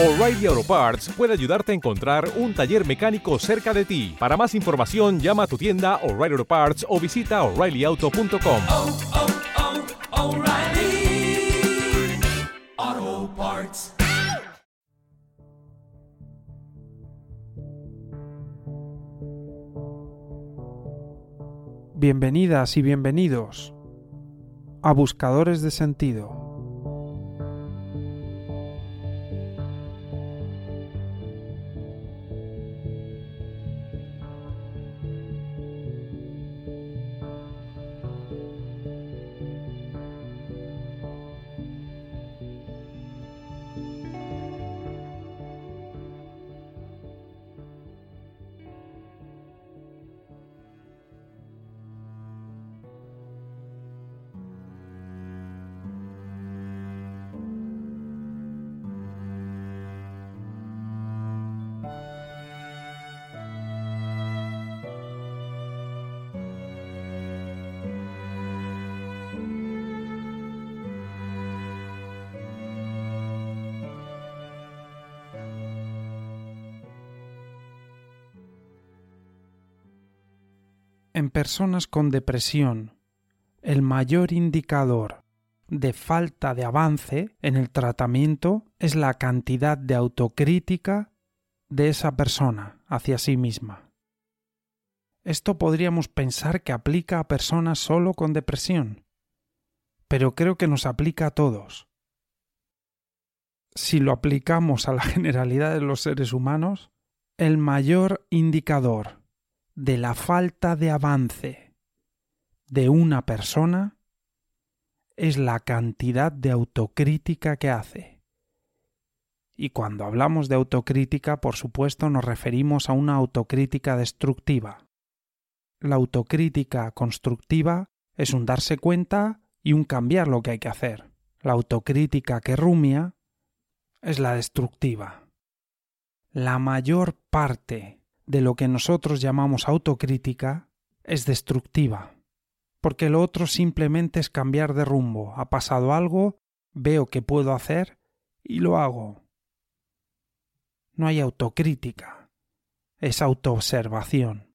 O'Reilly Auto Parts puede ayudarte a encontrar un taller mecánico cerca de ti. Para más información, llama a tu tienda O'Reilly Auto Parts o visita oreillyauto.com. oh, oh, Parts. Bienvenidas y bienvenidos a Buscadores de Sentido. En personas con depresión, el mayor indicador de falta de avance en el tratamiento es la cantidad de autocrítica de esa persona hacia sí misma. Esto podríamos pensar que aplica a personas solo con depresión, pero creo que nos aplica a todos. Si lo aplicamos a la generalidad de los seres humanos, el mayor indicador de la falta de avance de una persona es la cantidad de autocrítica que hace. Y cuando hablamos de autocrítica, por supuesto, nos referimos a una autocrítica destructiva. La autocrítica constructiva es un darse cuenta y un cambiar lo que hay que hacer. La autocrítica que rumia es la destructiva. La mayor parte de lo que nosotros llamamos autocrítica es destructiva, porque lo otro simplemente es cambiar de rumbo. Ha pasado algo, veo que puedo hacer y lo hago. No hay autocrítica, es autoobservación.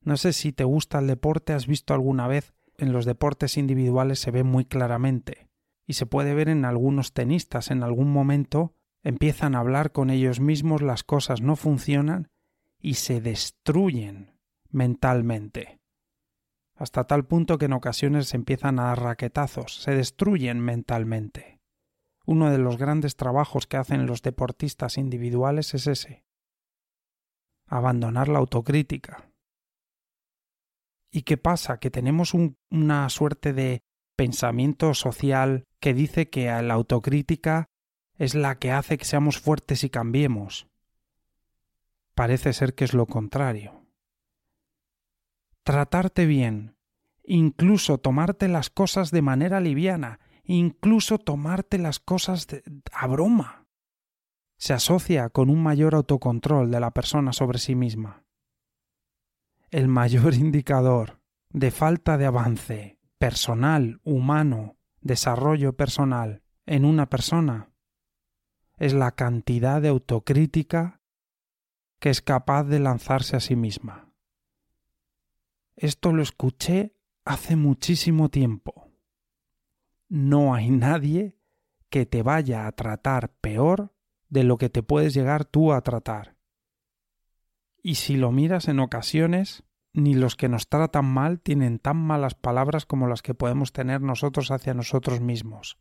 No sé si te gusta el deporte, has visto alguna vez en los deportes individuales se ve muy claramente y se puede ver en algunos tenistas en algún momento empiezan a hablar con ellos mismos, las cosas no funcionan y se destruyen mentalmente. Hasta tal punto que en ocasiones se empiezan a dar raquetazos, se destruyen mentalmente. Uno de los grandes trabajos que hacen los deportistas individuales es ese. Abandonar la autocrítica. ¿Y qué pasa? Que tenemos un, una suerte de pensamiento social que dice que la autocrítica es la que hace que seamos fuertes y cambiemos. Parece ser que es lo contrario. Tratarte bien, incluso tomarte las cosas de manera liviana, incluso tomarte las cosas de, a broma, se asocia con un mayor autocontrol de la persona sobre sí misma. El mayor indicador de falta de avance personal, humano, desarrollo personal en una persona es la cantidad de autocrítica que es capaz de lanzarse a sí misma. Esto lo escuché hace muchísimo tiempo. No hay nadie que te vaya a tratar peor de lo que te puedes llegar tú a tratar. Y si lo miras en ocasiones, ni los que nos tratan mal tienen tan malas palabras como las que podemos tener nosotros hacia nosotros mismos.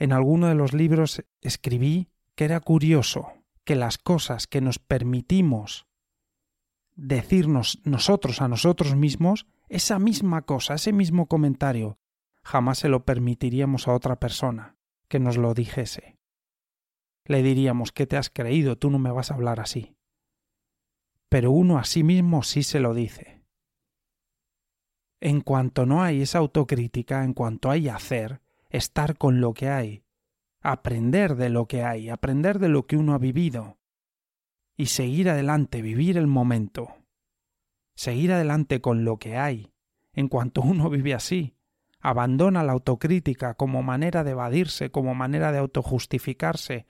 En alguno de los libros escribí que era curioso que las cosas que nos permitimos decirnos nosotros a nosotros mismos, esa misma cosa, ese mismo comentario, jamás se lo permitiríamos a otra persona que nos lo dijese. Le diríamos ¿qué te has creído? Tú no me vas a hablar así. Pero uno a sí mismo sí se lo dice. En cuanto no hay esa autocrítica, en cuanto hay hacer, estar con lo que hay, aprender de lo que hay, aprender de lo que uno ha vivido, y seguir adelante, vivir el momento, seguir adelante con lo que hay, en cuanto uno vive así, abandona la autocrítica como manera de evadirse, como manera de autojustificarse,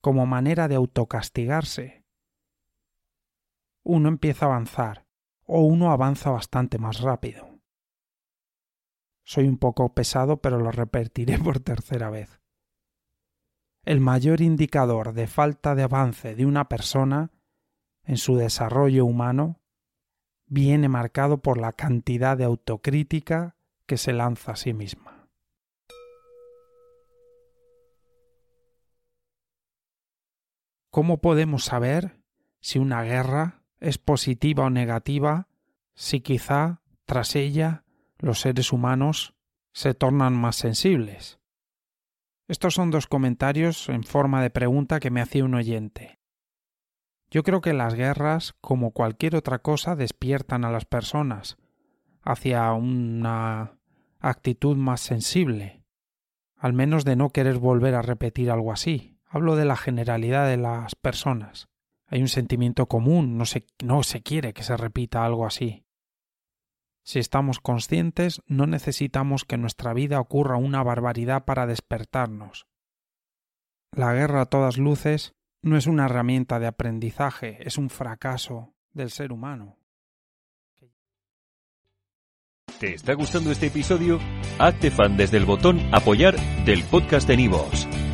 como manera de autocastigarse, uno empieza a avanzar, o uno avanza bastante más rápido. Soy un poco pesado, pero lo repetiré por tercera vez. El mayor indicador de falta de avance de una persona en su desarrollo humano viene marcado por la cantidad de autocrítica que se lanza a sí misma. ¿Cómo podemos saber si una guerra es positiva o negativa si quizá tras ella los seres humanos se tornan más sensibles? Estos son dos comentarios en forma de pregunta que me hacía un oyente. Yo creo que las guerras, como cualquier otra cosa, despiertan a las personas hacia una actitud más sensible, al menos de no querer volver a repetir algo así. Hablo de la generalidad de las personas. Hay un sentimiento común, no se, no se quiere que se repita algo así. Si estamos conscientes, no necesitamos que nuestra vida ocurra una barbaridad para despertarnos. La guerra a todas luces no es una herramienta de aprendizaje, es un fracaso del ser humano. ¿Te está gustando este episodio? Hazte fan desde el botón Apoyar del podcast de Nivos.